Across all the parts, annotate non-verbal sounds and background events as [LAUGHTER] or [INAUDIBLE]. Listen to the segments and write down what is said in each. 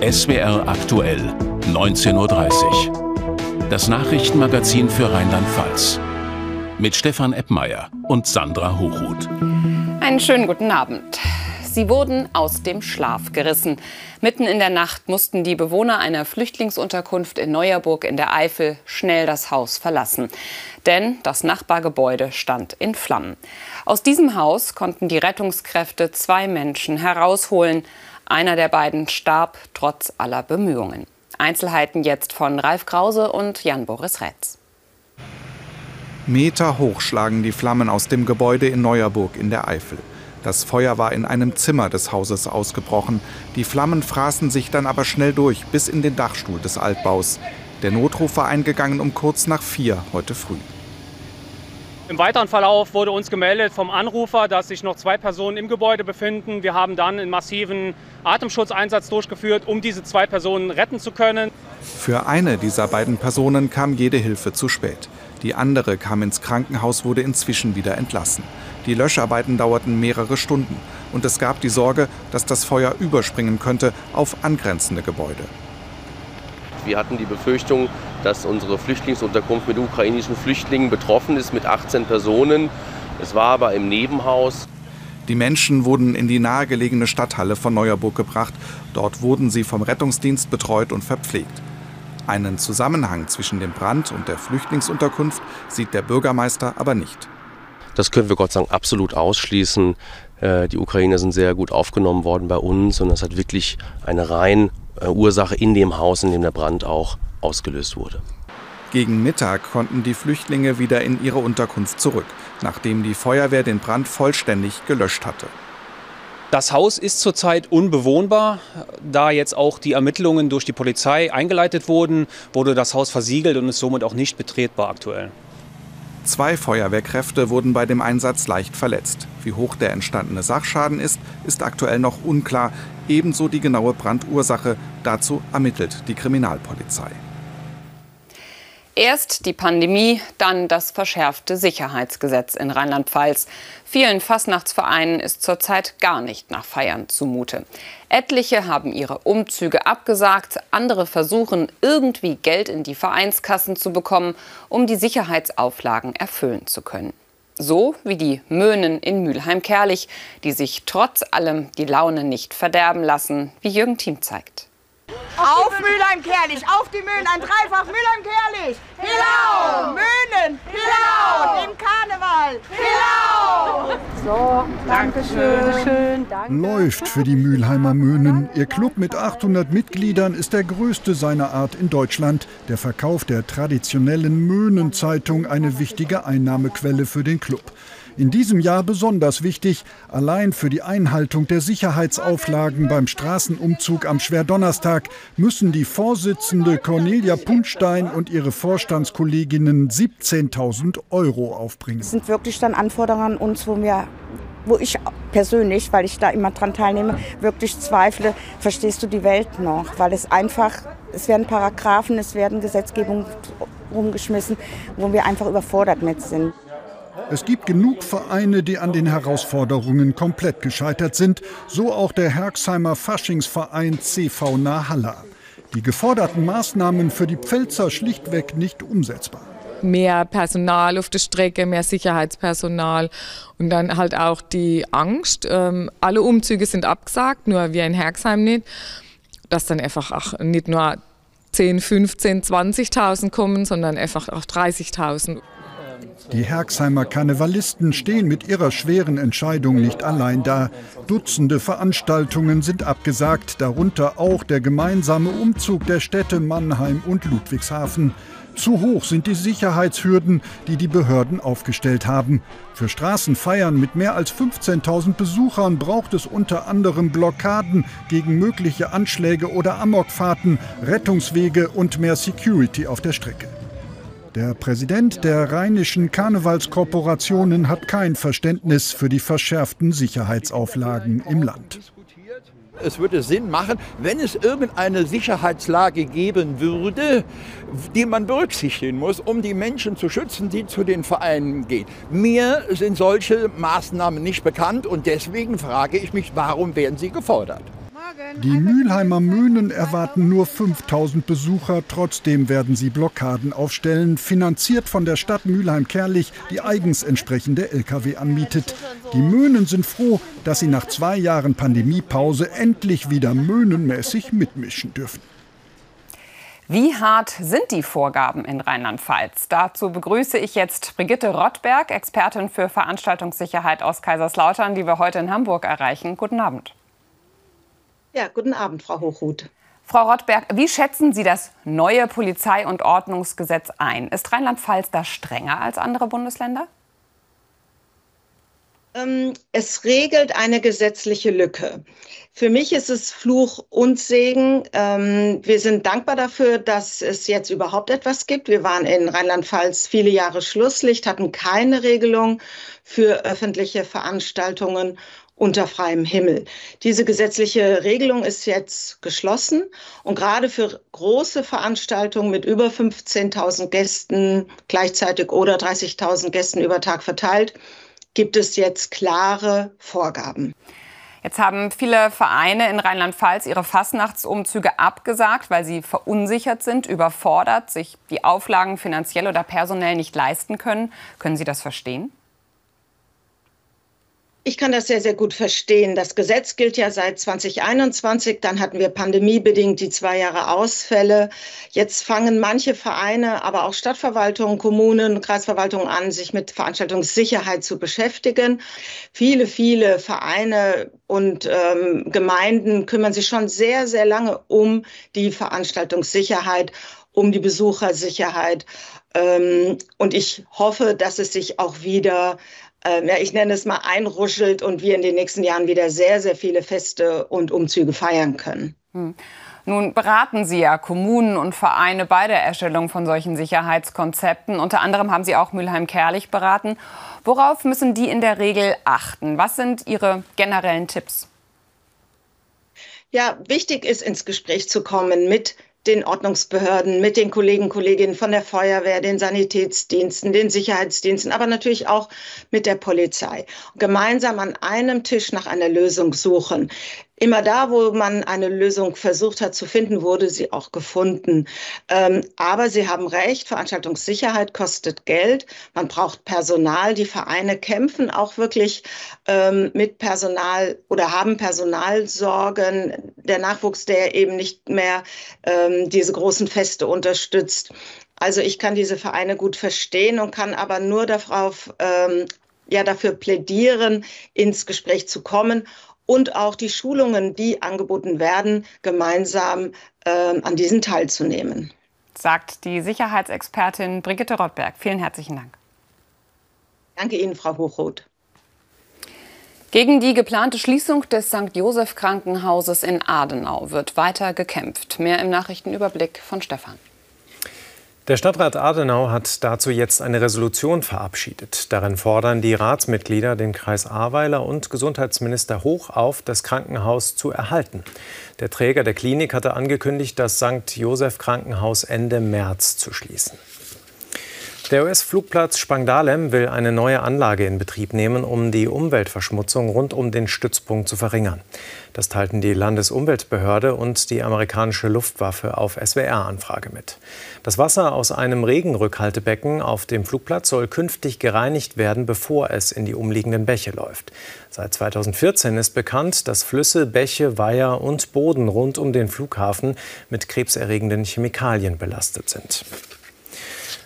SWR aktuell, 19.30 Uhr. Das Nachrichtenmagazin für Rheinland-Pfalz. Mit Stefan Eppmeier und Sandra Hochhuth. Einen schönen guten Abend. Sie wurden aus dem Schlaf gerissen. Mitten in der Nacht mussten die Bewohner einer Flüchtlingsunterkunft in Neuerburg in der Eifel schnell das Haus verlassen. Denn das Nachbargebäude stand in Flammen. Aus diesem Haus konnten die Rettungskräfte zwei Menschen herausholen. Einer der beiden starb trotz aller Bemühungen. Einzelheiten jetzt von Ralf Krause und Jan-Boris Retz. Meter hoch schlagen die Flammen aus dem Gebäude in Neuerburg in der Eifel. Das Feuer war in einem Zimmer des Hauses ausgebrochen. Die Flammen fraßen sich dann aber schnell durch bis in den Dachstuhl des Altbaus. Der Notruf war eingegangen um kurz nach vier heute früh. Im weiteren Verlauf wurde uns gemeldet vom Anrufer, dass sich noch zwei Personen im Gebäude befinden. Wir haben dann einen massiven Atemschutzeinsatz durchgeführt, um diese zwei Personen retten zu können. Für eine dieser beiden Personen kam jede Hilfe zu spät. Die andere kam ins Krankenhaus, wurde inzwischen wieder entlassen. Die Löscharbeiten dauerten mehrere Stunden und es gab die Sorge, dass das Feuer überspringen könnte auf angrenzende Gebäude. Wir hatten die Befürchtung, dass unsere Flüchtlingsunterkunft mit ukrainischen Flüchtlingen betroffen ist, mit 18 Personen. Es war aber im Nebenhaus. Die Menschen wurden in die nahegelegene Stadthalle von Neuerburg gebracht. Dort wurden sie vom Rettungsdienst betreut und verpflegt. Einen Zusammenhang zwischen dem Brand und der Flüchtlingsunterkunft sieht der Bürgermeister aber nicht. Das können wir Gott sei Dank absolut ausschließen. Äh, die Ukrainer sind sehr gut aufgenommen worden bei uns und das hat wirklich eine rein äh, Ursache in dem Haus, in dem der Brand auch ausgelöst wurde. Gegen Mittag konnten die Flüchtlinge wieder in ihre Unterkunft zurück, nachdem die Feuerwehr den Brand vollständig gelöscht hatte. Das Haus ist zurzeit unbewohnbar. Da jetzt auch die Ermittlungen durch die Polizei eingeleitet wurden, wurde das Haus versiegelt und ist somit auch nicht betretbar aktuell. Zwei Feuerwehrkräfte wurden bei dem Einsatz leicht verletzt. Wie hoch der entstandene Sachschaden ist, ist aktuell noch unklar. Ebenso die genaue Brandursache. Dazu ermittelt die Kriminalpolizei. Erst die Pandemie, dann das verschärfte Sicherheitsgesetz in Rheinland-Pfalz. Vielen Fastnachtsvereinen ist zurzeit gar nicht nach Feiern zumute. Etliche haben ihre Umzüge abgesagt, andere versuchen irgendwie Geld in die Vereinskassen zu bekommen, um die Sicherheitsauflagen erfüllen zu können. So wie die Möhnen in Mülheim-Kerlich, die sich trotz allem die Laune nicht verderben lassen, wie Jürgen Thiem zeigt. Auf Mülheim-Kerlich, auf die Möhnen, ein Dreifach Mülheim-Kerlich. Hilau! Möhnen, Hilau! Im Karneval, Hilau! So, danke schön. Läuft für die Mülheimer Möhnen. Ihr Club mit 800 Mitgliedern ist der größte seiner Art in Deutschland. Der Verkauf der traditionellen Möhnenzeitung eine wichtige Einnahmequelle für den Club. In diesem Jahr besonders wichtig, allein für die Einhaltung der Sicherheitsauflagen beim Straßenumzug am Schwerdonnerstag müssen die Vorsitzende Cornelia Punstein und ihre Vorstandskolleginnen 17.000 Euro aufbringen. Das sind wirklich dann Anforderungen an uns, wo wir wo ich persönlich, weil ich da immer dran teilnehme, wirklich zweifle, verstehst du die Welt noch? Weil es einfach, es werden Paragraphen, es werden Gesetzgebungen rumgeschmissen, wo wir einfach überfordert mit sind. Es gibt genug Vereine, die an den Herausforderungen komplett gescheitert sind, so auch der Herxheimer Faschingsverein CV Nahalla. Die geforderten Maßnahmen für die Pfälzer schlichtweg nicht umsetzbar mehr Personal auf der Strecke, mehr Sicherheitspersonal und dann halt auch die Angst. Ähm, alle Umzüge sind abgesagt, nur wir in Herxheim nicht. Dass dann einfach auch nicht nur 10, 15, 20.000 kommen, sondern einfach auch 30.000. Die Herxheimer Karnevalisten stehen mit ihrer schweren Entscheidung nicht allein da. Dutzende Veranstaltungen sind abgesagt, darunter auch der gemeinsame Umzug der Städte Mannheim und Ludwigshafen. Zu hoch sind die Sicherheitshürden, die die Behörden aufgestellt haben. Für Straßenfeiern mit mehr als 15.000 Besuchern braucht es unter anderem Blockaden gegen mögliche Anschläge oder Amokfahrten, Rettungswege und mehr Security auf der Strecke. Der Präsident der rheinischen Karnevalskorporationen hat kein Verständnis für die verschärften Sicherheitsauflagen im Land. Es würde Sinn machen, wenn es irgendeine Sicherheitslage geben würde, die man berücksichtigen muss, um die Menschen zu schützen, die zu den Vereinen gehen. Mir sind solche Maßnahmen nicht bekannt und deswegen frage ich mich, warum werden sie gefordert? Die Mülheimer Möhnen erwarten nur 5000 Besucher. Trotzdem werden sie Blockaden aufstellen, finanziert von der Stadt Mülheim-Kerlich, die eigens entsprechende Lkw anmietet. Die Möhnen sind froh, dass sie nach zwei Jahren Pandemiepause endlich wieder möhnenmäßig mitmischen dürfen. Wie hart sind die Vorgaben in Rheinland-Pfalz? Dazu begrüße ich jetzt Brigitte Rottberg, Expertin für Veranstaltungssicherheit aus Kaiserslautern, die wir heute in Hamburg erreichen. Guten Abend. Ja, guten Abend, Frau Hochhuth. Frau Rottberg, wie schätzen Sie das neue Polizei- und Ordnungsgesetz ein? Ist Rheinland-Pfalz da strenger als andere Bundesländer? Ähm, es regelt eine gesetzliche Lücke. Für mich ist es Fluch und Segen. Ähm, wir sind dankbar dafür, dass es jetzt überhaupt etwas gibt. Wir waren in Rheinland-Pfalz viele Jahre Schlusslicht, hatten keine Regelung für öffentliche Veranstaltungen unter freiem Himmel. Diese gesetzliche Regelung ist jetzt geschlossen und gerade für große Veranstaltungen mit über 15.000 Gästen gleichzeitig oder 30.000 Gästen über Tag verteilt gibt es jetzt klare Vorgaben. Jetzt haben viele Vereine in Rheinland-Pfalz ihre Fastnachtsumzüge abgesagt, weil sie verunsichert sind, überfordert, sich die Auflagen finanziell oder personell nicht leisten können. Können Sie das verstehen? Ich kann das sehr, sehr gut verstehen. Das Gesetz gilt ja seit 2021. Dann hatten wir pandemiebedingt die zwei Jahre Ausfälle. Jetzt fangen manche Vereine, aber auch Stadtverwaltungen, Kommunen, Kreisverwaltungen an, sich mit Veranstaltungssicherheit zu beschäftigen. Viele, viele Vereine und ähm, Gemeinden kümmern sich schon sehr, sehr lange um die Veranstaltungssicherheit, um die Besuchersicherheit. Ähm, und ich hoffe, dass es sich auch wieder ähm, ja, ich nenne es mal einruschelt und wir in den nächsten Jahren wieder sehr, sehr viele Feste und Umzüge feiern können. Hm. Nun beraten Sie ja Kommunen und Vereine bei der Erstellung von solchen Sicherheitskonzepten. Unter anderem haben Sie auch Mülheim-Kerlich beraten. Worauf müssen die in der Regel achten? Was sind Ihre generellen Tipps? Ja, wichtig ist, ins Gespräch zu kommen mit den Ordnungsbehörden, mit den Kollegen, Kolleginnen von der Feuerwehr, den Sanitätsdiensten, den Sicherheitsdiensten, aber natürlich auch mit der Polizei. Gemeinsam an einem Tisch nach einer Lösung suchen. Immer da, wo man eine Lösung versucht hat zu finden, wurde sie auch gefunden. Ähm, aber Sie haben recht, Veranstaltungssicherheit kostet Geld. Man braucht Personal. Die Vereine kämpfen auch wirklich ähm, mit Personal oder haben Personalsorgen. Der Nachwuchs, der eben nicht mehr ähm, diese großen Feste unterstützt. Also ich kann diese Vereine gut verstehen und kann aber nur darauf ähm, ja dafür plädieren, ins Gespräch zu kommen und auch die Schulungen, die angeboten werden, gemeinsam äh, an diesen teilzunehmen. Sagt die Sicherheitsexpertin Brigitte Rottberg. Vielen herzlichen Dank. Danke Ihnen, Frau Hochroth. Gegen die geplante Schließung des St. Joseph Krankenhauses in Adenau wird weiter gekämpft. Mehr im Nachrichtenüberblick von Stefan. Der Stadtrat Adenau hat dazu jetzt eine Resolution verabschiedet. Darin fordern die Ratsmitglieder den Kreis Ahrweiler und Gesundheitsminister Hoch auf, das Krankenhaus zu erhalten. Der Träger der Klinik hatte angekündigt, das St. Joseph Krankenhaus Ende März zu schließen. Der US-Flugplatz Spangdahlem will eine neue Anlage in Betrieb nehmen, um die Umweltverschmutzung rund um den Stützpunkt zu verringern. Das teilten die Landesumweltbehörde und die amerikanische Luftwaffe auf SWR-Anfrage mit. Das Wasser aus einem Regenrückhaltebecken auf dem Flugplatz soll künftig gereinigt werden, bevor es in die umliegenden Bäche läuft. Seit 2014 ist bekannt, dass Flüsse, Bäche, Weiher und Boden rund um den Flughafen mit krebserregenden Chemikalien belastet sind.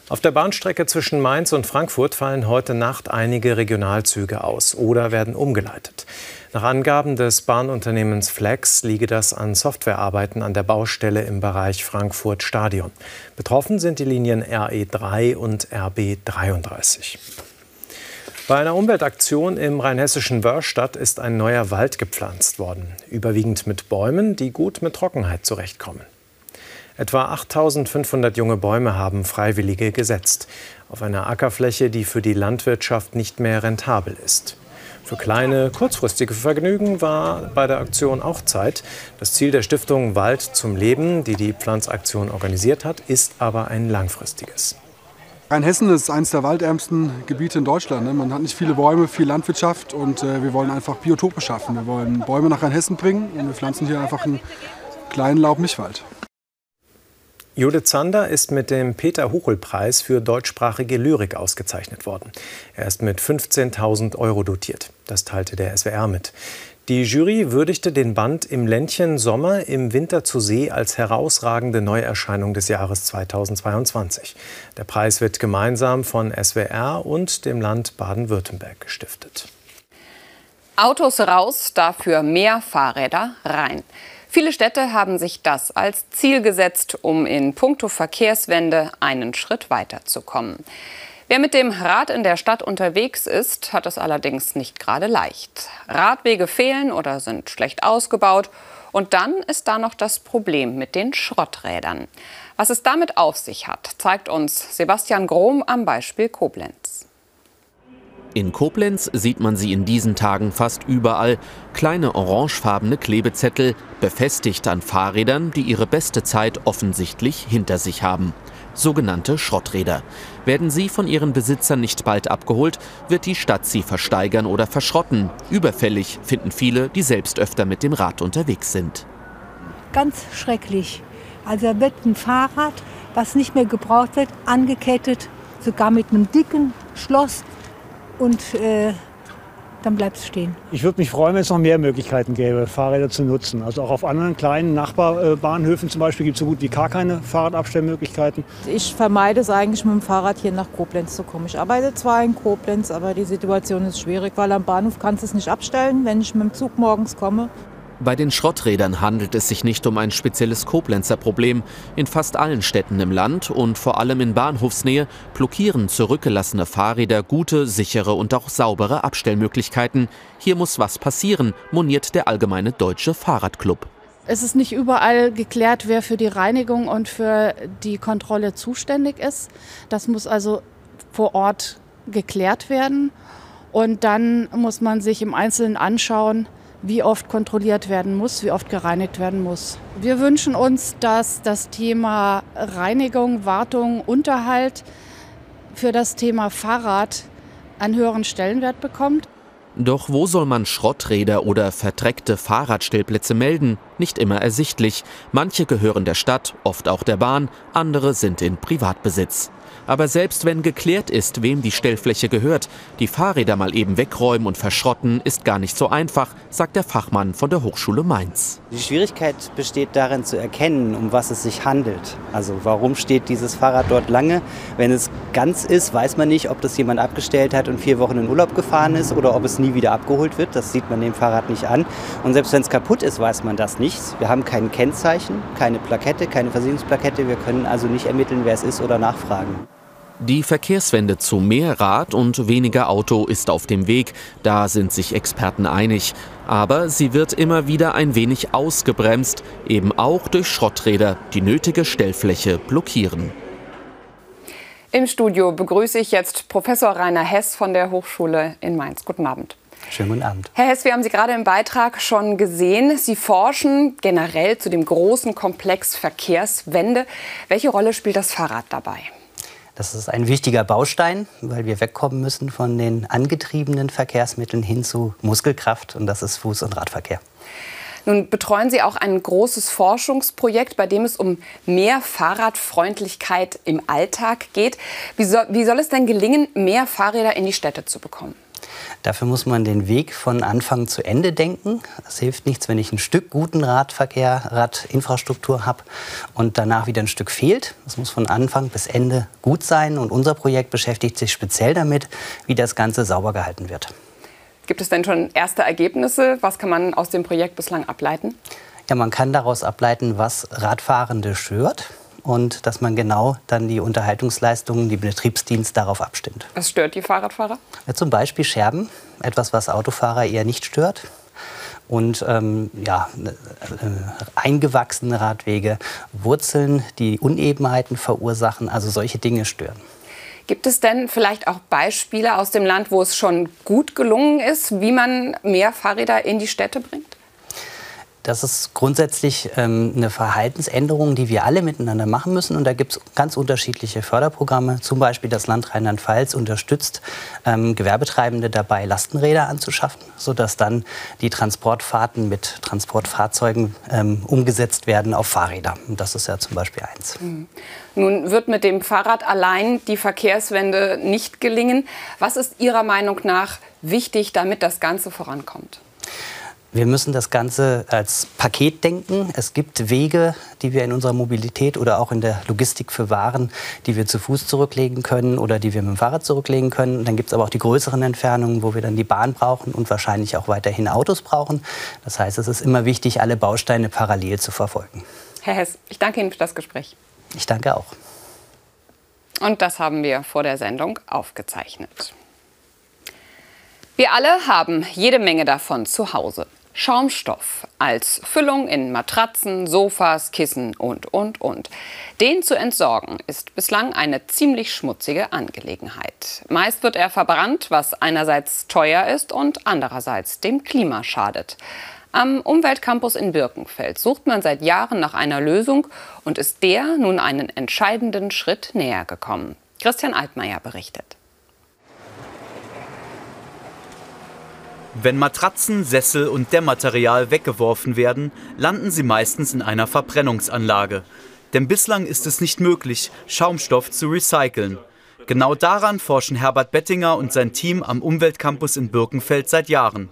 Auf der Bahnstrecke zwischen Mainz und Frankfurt fallen heute Nacht einige Regionalzüge aus oder werden umgeleitet. Nach Angaben des Bahnunternehmens Flex liege das an Softwarearbeiten an der Baustelle im Bereich Frankfurt Stadion. Betroffen sind die Linien RE3 und RB33. Bei einer Umweltaktion im rheinhessischen Wörstadt ist ein neuer Wald gepflanzt worden, überwiegend mit Bäumen, die gut mit Trockenheit zurechtkommen. Etwa 8500 junge Bäume haben Freiwillige gesetzt. Auf einer Ackerfläche, die für die Landwirtschaft nicht mehr rentabel ist. Für kleine, kurzfristige Vergnügen war bei der Aktion auch Zeit. Das Ziel der Stiftung Wald zum Leben, die die Pflanzaktion organisiert hat, ist aber ein langfristiges. Rheinhessen ist eines der waldärmsten Gebiete in Deutschland. Ne? Man hat nicht viele Bäume, viel Landwirtschaft und äh, wir wollen einfach Biotope schaffen. Wir wollen Bäume nach Rheinhessen bringen und wir pflanzen hier einfach einen kleinen Laubmischwald. Judith Zander ist mit dem Peter-Huchel-Preis für deutschsprachige Lyrik ausgezeichnet worden. Er ist mit 15.000 Euro dotiert. Das teilte der SWR mit. Die Jury würdigte den Band Im Ländchen Sommer im Winter zu See als herausragende Neuerscheinung des Jahres 2022. Der Preis wird gemeinsam von SWR und dem Land Baden-Württemberg gestiftet. Autos raus, dafür mehr Fahrräder rein. Viele Städte haben sich das als Ziel gesetzt, um in puncto Verkehrswende einen Schritt weiterzukommen. Wer mit dem Rad in der Stadt unterwegs ist, hat es allerdings nicht gerade leicht. Radwege fehlen oder sind schlecht ausgebaut. Und dann ist da noch das Problem mit den Schrotträdern. Was es damit auf sich hat, zeigt uns Sebastian Grom am Beispiel Koblenz. In Koblenz sieht man sie in diesen Tagen fast überall. Kleine orangefarbene Klebezettel, befestigt an Fahrrädern, die ihre beste Zeit offensichtlich hinter sich haben sogenannte Schrotträder. Werden sie von ihren Besitzern nicht bald abgeholt, wird die Stadt sie versteigern oder verschrotten. Überfällig finden viele, die selbst öfter mit dem Rad unterwegs sind. Ganz schrecklich. Also wird ein Fahrrad, was nicht mehr gebraucht wird, angekettet, sogar mit einem dicken Schloss und äh, dann bleibt es stehen. Ich würde mich freuen, wenn es noch mehr Möglichkeiten gäbe, Fahrräder zu nutzen. Also auch auf anderen kleinen Nachbarbahnhöfen zum Beispiel gibt es so gut wie gar keine Fahrradabstellmöglichkeiten. Ich vermeide es eigentlich mit dem Fahrrad hier nach Koblenz zu kommen. Ich arbeite zwar in Koblenz, aber die Situation ist schwierig, weil am Bahnhof kannst du es nicht abstellen, wenn ich mit dem Zug morgens komme. Bei den Schrotträdern handelt es sich nicht um ein spezielles Koblenzer Problem. In fast allen Städten im Land und vor allem in Bahnhofsnähe blockieren zurückgelassene Fahrräder gute, sichere und auch saubere Abstellmöglichkeiten. Hier muss was passieren, moniert der Allgemeine Deutsche Fahrradclub. Es ist nicht überall geklärt, wer für die Reinigung und für die Kontrolle zuständig ist. Das muss also vor Ort geklärt werden. Und dann muss man sich im Einzelnen anschauen, wie oft kontrolliert werden muss, wie oft gereinigt werden muss. Wir wünschen uns, dass das Thema Reinigung, Wartung, Unterhalt für das Thema Fahrrad einen höheren Stellenwert bekommt. Doch wo soll man Schrotträder oder verdreckte Fahrradstellplätze melden? Nicht immer ersichtlich. Manche gehören der Stadt, oft auch der Bahn, andere sind in Privatbesitz. Aber selbst wenn geklärt ist, wem die Stellfläche gehört, die Fahrräder mal eben wegräumen und verschrotten, ist gar nicht so einfach, sagt der Fachmann von der Hochschule Mainz. Die Schwierigkeit besteht darin zu erkennen, um was es sich handelt. Also warum steht dieses Fahrrad dort lange? Wenn es ganz ist, weiß man nicht, ob das jemand abgestellt hat und vier Wochen in Urlaub gefahren ist oder ob es nie wieder abgeholt wird. Das sieht man dem Fahrrad nicht an. Und selbst wenn es kaputt ist, weiß man das nicht. Wir haben kein Kennzeichen, keine Plakette, keine Versicherungsplakette. Wir können also nicht ermitteln, wer es ist oder nachfragen. Die Verkehrswende zu mehr Rad und weniger Auto ist auf dem Weg, da sind sich Experten einig. Aber sie wird immer wieder ein wenig ausgebremst, eben auch durch Schrotträder, die nötige Stellfläche blockieren. Im Studio begrüße ich jetzt Professor Rainer Hess von der Hochschule in Mainz. Guten Abend. Schönen guten Abend. Herr Hess, wir haben Sie gerade im Beitrag schon gesehen. Sie forschen generell zu dem großen Komplex Verkehrswende. Welche Rolle spielt das Fahrrad dabei? Das ist ein wichtiger Baustein, weil wir wegkommen müssen von den angetriebenen Verkehrsmitteln hin zu Muskelkraft und das ist Fuß- und Radverkehr. Nun betreuen Sie auch ein großes Forschungsprojekt, bei dem es um mehr Fahrradfreundlichkeit im Alltag geht. Wie soll, wie soll es denn gelingen, mehr Fahrräder in die Städte zu bekommen? Dafür muss man den Weg von Anfang zu Ende denken. Es hilft nichts, wenn ich ein Stück guten Radverkehr, Radinfrastruktur habe und danach wieder ein Stück fehlt. Es muss von Anfang bis Ende gut sein. Und unser Projekt beschäftigt sich speziell damit, wie das Ganze sauber gehalten wird. Gibt es denn schon erste Ergebnisse? Was kann man aus dem Projekt bislang ableiten? Ja, man kann daraus ableiten, was Radfahrende stört und dass man genau dann die Unterhaltungsleistungen, die Betriebsdienst darauf abstimmt. Was stört die Fahrradfahrer? Ja, zum Beispiel Scherben, etwas, was Autofahrer eher nicht stört. Und ähm, ja, äh, eingewachsene Radwege, Wurzeln, die Unebenheiten verursachen, also solche Dinge stören. Gibt es denn vielleicht auch Beispiele aus dem Land, wo es schon gut gelungen ist, wie man mehr Fahrräder in die Städte bringt? Das ist grundsätzlich ähm, eine Verhaltensänderung, die wir alle miteinander machen müssen. Und da gibt es ganz unterschiedliche Förderprogramme. Zum Beispiel das Land Rheinland-Pfalz unterstützt ähm, Gewerbetreibende dabei, Lastenräder anzuschaffen, sodass dann die Transportfahrten mit Transportfahrzeugen ähm, umgesetzt werden auf Fahrräder. Und das ist ja zum Beispiel eins. Mhm. Nun wird mit dem Fahrrad allein die Verkehrswende nicht gelingen. Was ist Ihrer Meinung nach wichtig, damit das Ganze vorankommt? Wir müssen das Ganze als Paket denken. Es gibt Wege, die wir in unserer Mobilität oder auch in der Logistik für Waren, die wir zu Fuß zurücklegen können oder die wir mit dem Fahrrad zurücklegen können. Dann gibt es aber auch die größeren Entfernungen, wo wir dann die Bahn brauchen und wahrscheinlich auch weiterhin Autos brauchen. Das heißt, es ist immer wichtig, alle Bausteine parallel zu verfolgen. Herr Hess, ich danke Ihnen für das Gespräch. Ich danke auch. Und das haben wir vor der Sendung aufgezeichnet. Wir alle haben jede Menge davon zu Hause. Schaumstoff als Füllung in Matratzen, Sofas, Kissen und, und, und. Den zu entsorgen ist bislang eine ziemlich schmutzige Angelegenheit. Meist wird er verbrannt, was einerseits teuer ist und andererseits dem Klima schadet. Am Umweltcampus in Birkenfeld sucht man seit Jahren nach einer Lösung und ist der nun einen entscheidenden Schritt näher gekommen. Christian Altmaier berichtet. Wenn Matratzen, Sessel und Dämmmaterial weggeworfen werden, landen sie meistens in einer Verbrennungsanlage. Denn bislang ist es nicht möglich, Schaumstoff zu recyceln. Genau daran forschen Herbert Bettinger und sein Team am Umweltcampus in Birkenfeld seit Jahren.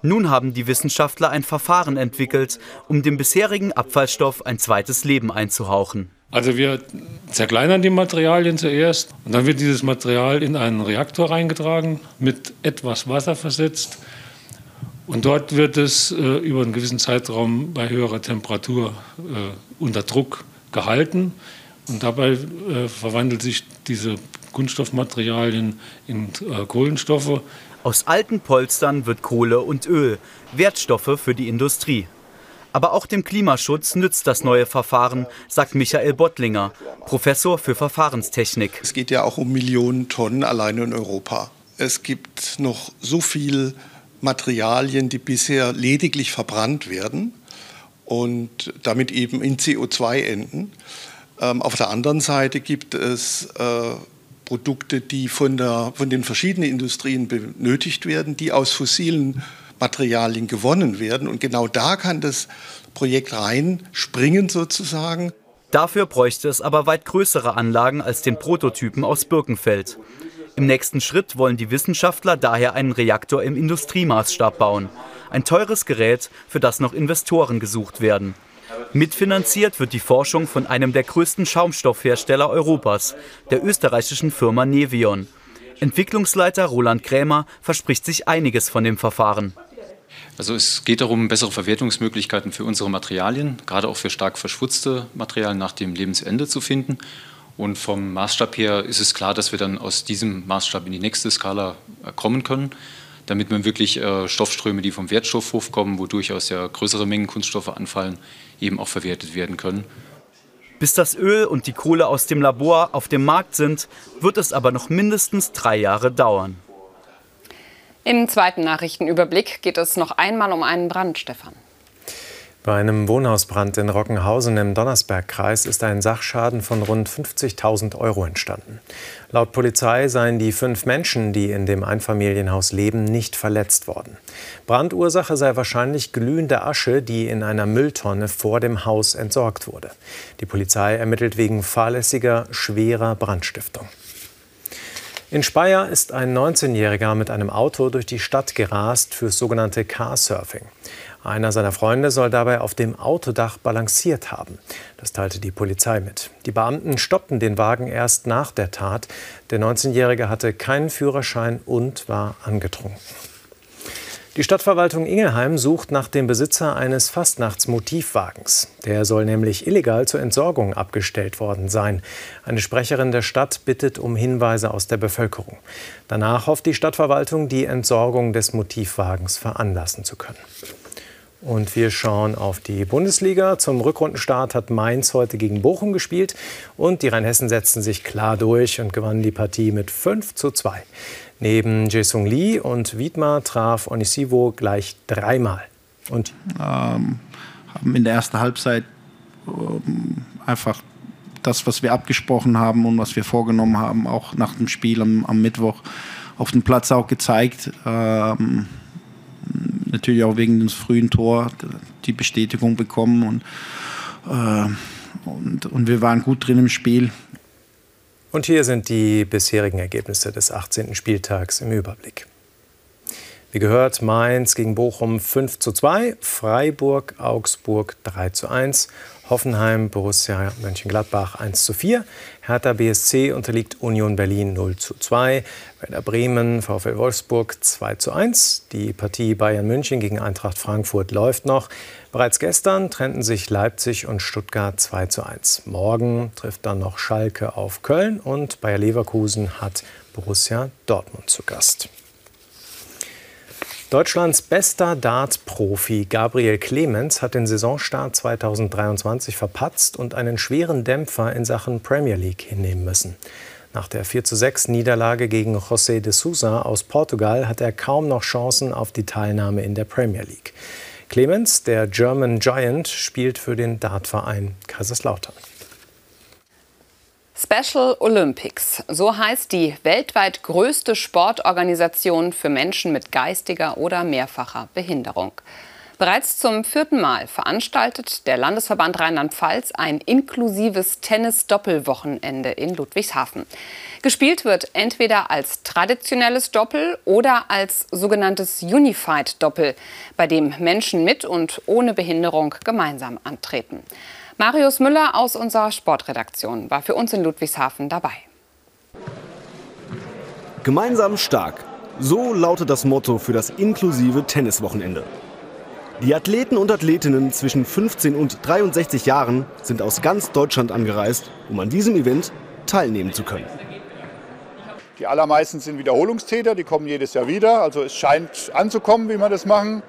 Nun haben die Wissenschaftler ein Verfahren entwickelt, um dem bisherigen Abfallstoff ein zweites Leben einzuhauchen. Also wir zerkleinern die Materialien zuerst und dann wird dieses Material in einen Reaktor reingetragen, mit etwas Wasser versetzt. Und dort wird es äh, über einen gewissen Zeitraum bei höherer Temperatur äh, unter Druck gehalten. Und dabei äh, verwandelt sich diese Kunststoffmaterialien in äh, Kohlenstoffe. Aus alten Polstern wird Kohle und Öl, Wertstoffe für die Industrie. Aber auch dem Klimaschutz nützt das neue Verfahren, sagt Michael Bottlinger, Professor für Verfahrenstechnik. Es geht ja auch um Millionen Tonnen alleine in Europa. Es gibt noch so viel Materialien, die bisher lediglich verbrannt werden und damit eben in CO2 enden. Ähm, auf der anderen Seite gibt es äh, Produkte, die von, der, von den verschiedenen Industrien benötigt werden, die aus fossilen Materialien gewonnen werden. Und genau da kann das Projekt reinspringen sozusagen. Dafür bräuchte es aber weit größere Anlagen als den Prototypen aus Birkenfeld. Im nächsten Schritt wollen die Wissenschaftler daher einen Reaktor im Industriemaßstab bauen. Ein teures Gerät, für das noch Investoren gesucht werden. Mitfinanziert wird die Forschung von einem der größten Schaumstoffhersteller Europas, der österreichischen Firma Nevion. Entwicklungsleiter Roland Krämer verspricht sich einiges von dem Verfahren. Also es geht darum, bessere Verwertungsmöglichkeiten für unsere Materialien, gerade auch für stark verschmutzte Materialien nach dem Lebensende zu finden. Und vom Maßstab her ist es klar, dass wir dann aus diesem Maßstab in die nächste Skala äh, kommen können, damit man wirklich äh, Stoffströme, die vom Wertstoffhof kommen, wo durchaus ja größere Mengen Kunststoffe anfallen, eben auch verwertet werden können. Bis das Öl und die Kohle aus dem Labor auf dem Markt sind, wird es aber noch mindestens drei Jahre dauern. Im zweiten Nachrichtenüberblick geht es noch einmal um einen Brand, Stefan. Bei einem Wohnhausbrand in Rockenhausen im Donnersbergkreis ist ein Sachschaden von rund 50.000 Euro entstanden. Laut Polizei seien die fünf Menschen, die in dem Einfamilienhaus leben, nicht verletzt worden. Brandursache sei wahrscheinlich glühende Asche, die in einer Mülltonne vor dem Haus entsorgt wurde. Die Polizei ermittelt wegen fahrlässiger, schwerer Brandstiftung. In Speyer ist ein 19-Jähriger mit einem Auto durch die Stadt gerast fürs sogenannte Carsurfing. Einer seiner Freunde soll dabei auf dem Autodach balanciert haben. Das teilte die Polizei mit. Die Beamten stoppten den Wagen erst nach der Tat. Der 19-Jährige hatte keinen Führerschein und war angetrunken. Die Stadtverwaltung Ingelheim sucht nach dem Besitzer eines Fastnachtsmotivwagens. Der soll nämlich illegal zur Entsorgung abgestellt worden sein. Eine Sprecherin der Stadt bittet um Hinweise aus der Bevölkerung. Danach hofft die Stadtverwaltung, die Entsorgung des Motivwagens veranlassen zu können. Und wir schauen auf die Bundesliga. Zum Rückrundenstart hat Mainz heute gegen Bochum gespielt. Und die Rheinhessen setzten sich klar durch und gewannen die Partie mit 5 zu 2. Neben Jae-Sung Lee und Wiedmar traf Onisivo gleich dreimal. Und ähm, haben in der ersten Halbzeit ähm, einfach das, was wir abgesprochen haben und was wir vorgenommen haben, auch nach dem Spiel am, am Mittwoch auf dem Platz auch gezeigt. Ähm, natürlich auch wegen des frühen Tor die Bestätigung bekommen und, äh, und, und wir waren gut drin im Spiel. Und hier sind die bisherigen Ergebnisse des 18. Spieltags im Überblick. Wie gehört, Mainz gegen Bochum 5 zu 2, Freiburg, Augsburg 3 zu 1, Hoffenheim, Borussia Mönchengladbach 1 zu 4, Hertha BSC unterliegt Union Berlin 0 zu 2, Werder Bremen, VfL Wolfsburg 2 zu 1. Die Partie Bayern München gegen Eintracht Frankfurt läuft noch. Bereits gestern trennten sich Leipzig und Stuttgart 2 zu 1. Morgen trifft dann noch Schalke auf Köln und Bayer Leverkusen hat Borussia Dortmund zu Gast. Deutschlands bester Dart-Profi Gabriel Clemens hat den Saisonstart 2023 verpatzt und einen schweren Dämpfer in Sachen Premier League hinnehmen müssen. Nach der 4:6 Niederlage gegen José de Sousa aus Portugal hat er kaum noch Chancen auf die Teilnahme in der Premier League. Clemens, der German Giant, spielt für den Dartverein Kaiserslautern. Special Olympics, so heißt die weltweit größte Sportorganisation für Menschen mit geistiger oder mehrfacher Behinderung. Bereits zum vierten Mal veranstaltet der Landesverband Rheinland-Pfalz ein inklusives Tennis-Doppelwochenende in Ludwigshafen. Gespielt wird entweder als traditionelles Doppel oder als sogenanntes Unified Doppel, bei dem Menschen mit und ohne Behinderung gemeinsam antreten. Marius Müller aus unserer Sportredaktion war für uns in Ludwigshafen dabei. Gemeinsam stark. So lautet das Motto für das inklusive Tenniswochenende. Die Athleten und Athletinnen zwischen 15 und 63 Jahren sind aus ganz Deutschland angereist, um an diesem Event teilnehmen zu können. Die allermeisten sind Wiederholungstäter, die kommen jedes Jahr wieder. Also es scheint anzukommen, wie wir das machen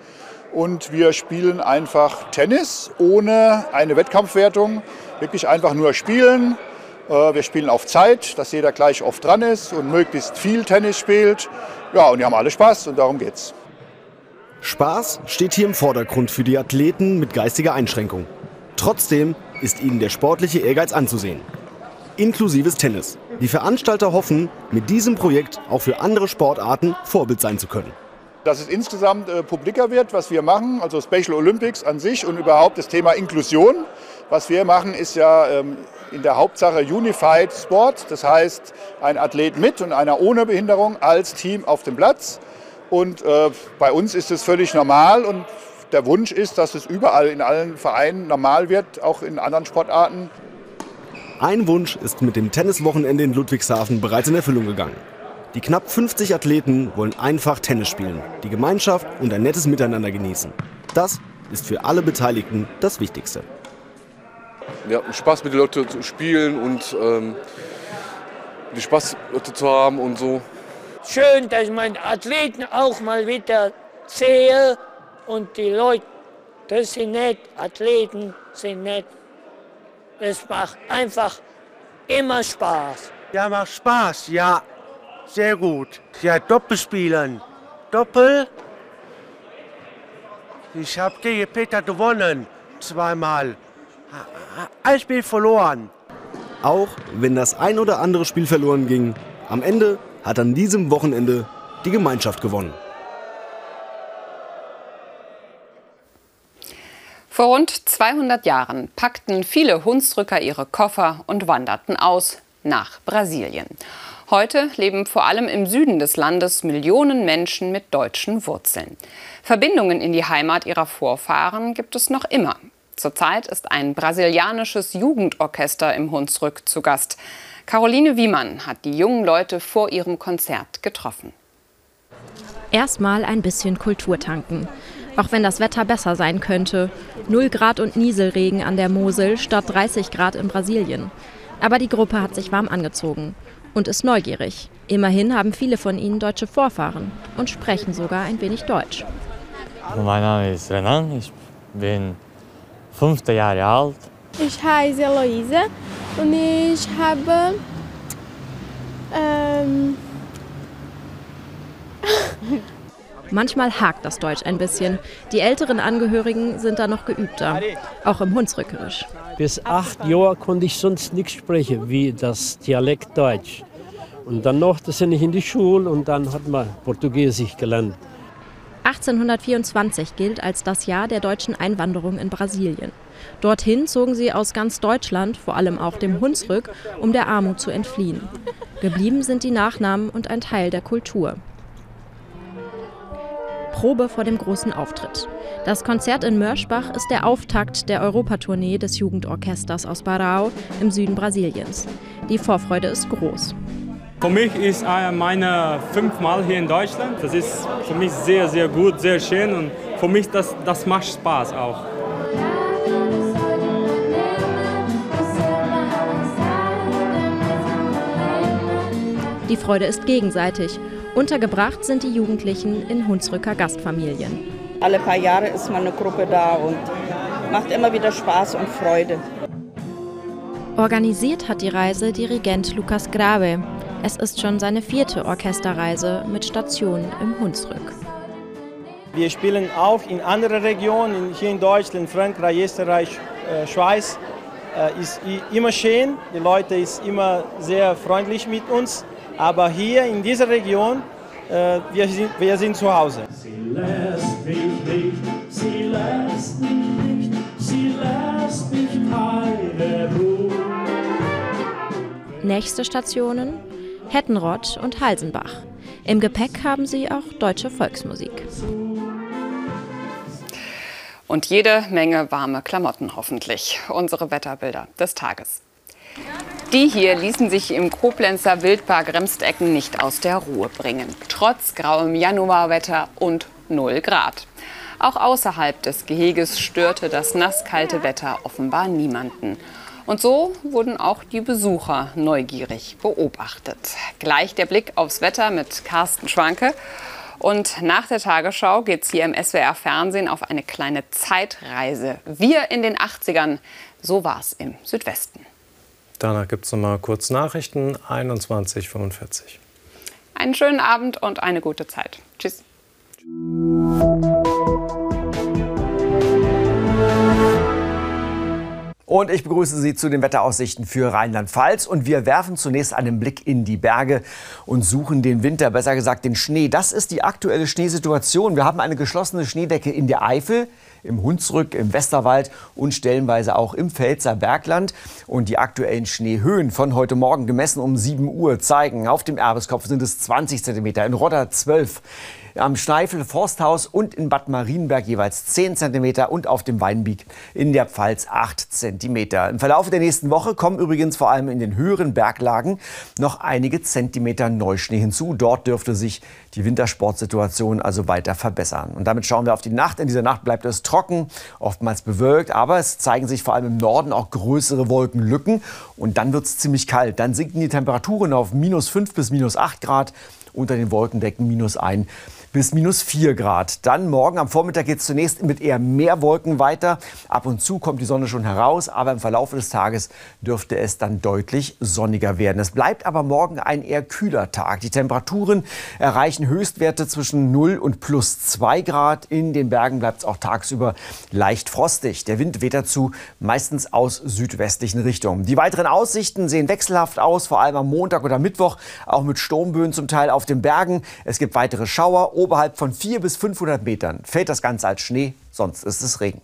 und wir spielen einfach Tennis ohne eine Wettkampfwertung. Wirklich einfach nur spielen. Äh, wir spielen auf Zeit, dass jeder gleich oft dran ist und möglichst viel Tennis spielt. Ja, und die haben alle Spaß und darum geht's. Spaß steht hier im Vordergrund für die Athleten mit geistiger Einschränkung. Trotzdem ist ihnen der sportliche Ehrgeiz anzusehen. Inklusives Tennis. Die Veranstalter hoffen, mit diesem Projekt auch für andere Sportarten Vorbild sein zu können dass es insgesamt äh, publiker wird, was wir machen, also Special Olympics an sich und überhaupt das Thema Inklusion. Was wir machen, ist ja ähm, in der Hauptsache Unified Sport, das heißt ein Athlet mit und einer ohne Behinderung als Team auf dem Platz. Und äh, bei uns ist es völlig normal und der Wunsch ist, dass es überall in allen Vereinen normal wird, auch in anderen Sportarten. Ein Wunsch ist mit dem Tenniswochenende in Ludwigshafen bereits in Erfüllung gegangen. Die knapp 50 Athleten wollen einfach Tennis spielen, die Gemeinschaft und ein nettes Miteinander genießen. Das ist für alle Beteiligten das Wichtigste. Wir hatten Spaß mit den Leuten zu spielen und ähm, die Spaß Leute zu haben und so. Schön, dass ich meine Athleten auch mal wieder sehe und die Leute, das sind nett, Athleten sind nett. Es macht einfach immer Spaß. Ja, macht Spaß, ja. Sehr gut. Ja, Doppel spielen. Doppel. Ich habe gegen Peter gewonnen. Zweimal. Ein Spiel verloren. Auch wenn das ein oder andere Spiel verloren ging, am Ende hat an diesem Wochenende die Gemeinschaft gewonnen. Vor rund 200 Jahren packten viele Hunsrücker ihre Koffer und wanderten aus nach Brasilien. Heute leben vor allem im Süden des Landes Millionen Menschen mit deutschen Wurzeln. Verbindungen in die Heimat ihrer Vorfahren gibt es noch immer. Zurzeit ist ein brasilianisches Jugendorchester im Hunsrück zu Gast. Caroline Wiemann hat die jungen Leute vor ihrem Konzert getroffen. Erstmal ein bisschen Kultur tanken. Auch wenn das Wetter besser sein könnte. 0 Grad und Nieselregen an der Mosel statt 30 Grad in Brasilien. Aber die Gruppe hat sich warm angezogen und ist neugierig. Immerhin haben viele von ihnen deutsche Vorfahren und sprechen sogar ein wenig Deutsch. Mein Name ist Renan, ich bin fünfte Jahre alt. Ich heiße Eloise und ich habe ähm, [LAUGHS] Manchmal hakt das Deutsch ein bisschen. Die älteren Angehörigen sind da noch geübter, auch im Hunsrückerisch. Bis acht Jahre konnte ich sonst nichts sprechen, wie das Dialekt Deutsch. Und dann noch, das sind ich in die Schule und dann hat man Portugiesisch gelernt. 1824 gilt als das Jahr der deutschen Einwanderung in Brasilien. Dorthin zogen sie aus ganz Deutschland, vor allem auch dem Hunsrück, um der Armut zu entfliehen. Geblieben sind die Nachnamen und ein Teil der Kultur. Probe vor dem großen Auftritt. Das Konzert in Mörschbach ist der Auftakt der Europatournee des Jugendorchesters aus Barao im Süden Brasiliens. Die Vorfreude ist groß. Für mich ist meine fünfmal hier in Deutschland. Das ist für mich sehr, sehr gut, sehr schön und für mich das, das macht Spaß auch. Die Freude ist gegenseitig. Untergebracht sind die Jugendlichen in Hunsrücker Gastfamilien. Alle paar Jahre ist mal eine Gruppe da und macht immer wieder Spaß und Freude. Organisiert hat die Reise Dirigent Lukas Grave. Es ist schon seine vierte Orchesterreise mit Station im Hunsrück. Wir spielen auch in anderen Regionen, hier in Deutschland, Frankreich, Österreich, äh, Schweiz. Äh, ist immer schön, die Leute sind immer sehr freundlich mit uns. Aber hier in dieser Region, äh, wir, sind, wir sind zu Hause. Sie lässt mich nicht, sie lässt mich nicht, sie lässt mich keine Ruhe. Nächste Stationen Hettenrott und Halsenbach. Im Gepäck haben sie auch deutsche Volksmusik. Und jede Menge warme Klamotten hoffentlich. Unsere Wetterbilder des Tages. Die hier ließen sich im Koblenzer Wildpark Remstecken nicht aus der Ruhe bringen. Trotz grauem Januarwetter und 0 Grad. Auch außerhalb des Geheges störte das nasskalte Wetter offenbar niemanden. Und so wurden auch die Besucher neugierig beobachtet. Gleich der Blick aufs Wetter mit Carsten Schwanke. Und nach der Tagesschau geht es hier im SWR Fernsehen auf eine kleine Zeitreise. Wir in den 80ern, so war es im Südwesten. Danach gibt es noch mal kurz Nachrichten, 21.45 Einen schönen Abend und eine gute Zeit. Tschüss. Und ich begrüße Sie zu den Wetteraussichten für Rheinland-Pfalz. Und wir werfen zunächst einen Blick in die Berge und suchen den Winter, besser gesagt den Schnee. Das ist die aktuelle Schneesituation. Wir haben eine geschlossene Schneedecke in der Eifel im Hunsrück, im Westerwald und stellenweise auch im Pfälzer Bergland. Und die aktuellen Schneehöhen von heute Morgen gemessen um 7 Uhr zeigen, auf dem Erbeskopf sind es 20 cm, in Rodder 12 am Schneifel Forsthaus und in Bad Marienberg jeweils 10 cm und auf dem Weinbieg in der Pfalz 8 cm. Im Verlauf der nächsten Woche kommen übrigens vor allem in den höheren Berglagen noch einige Zentimeter Neuschnee hinzu. Dort dürfte sich die Wintersportsituation also weiter verbessern. Und damit schauen wir auf die Nacht. In dieser Nacht bleibt es trocken, oftmals bewölkt, aber es zeigen sich vor allem im Norden auch größere Wolkenlücken und dann wird es ziemlich kalt. Dann sinken die Temperaturen auf minus 5 bis minus 8 Grad unter den Wolkendecken minus 1 bis minus 4 Grad. Dann morgen am Vormittag geht es zunächst mit eher mehr Wolken weiter. Ab und zu kommt die Sonne schon heraus, aber im Verlauf des Tages dürfte es dann deutlich sonniger werden. Es bleibt aber morgen ein eher kühler Tag. Die Temperaturen erreichen Höchstwerte zwischen 0 und plus 2 Grad. In den Bergen bleibt es auch tagsüber leicht frostig. Der Wind weht dazu meistens aus südwestlichen Richtungen. Die weiteren Aussichten sehen wechselhaft aus, vor allem am Montag oder Mittwoch, auch mit Sturmböen zum Teil auf den Bergen. Es gibt weitere Schauer. Oberhalb von 400 bis 500 Metern fällt das Ganze als Schnee, sonst ist es Regen.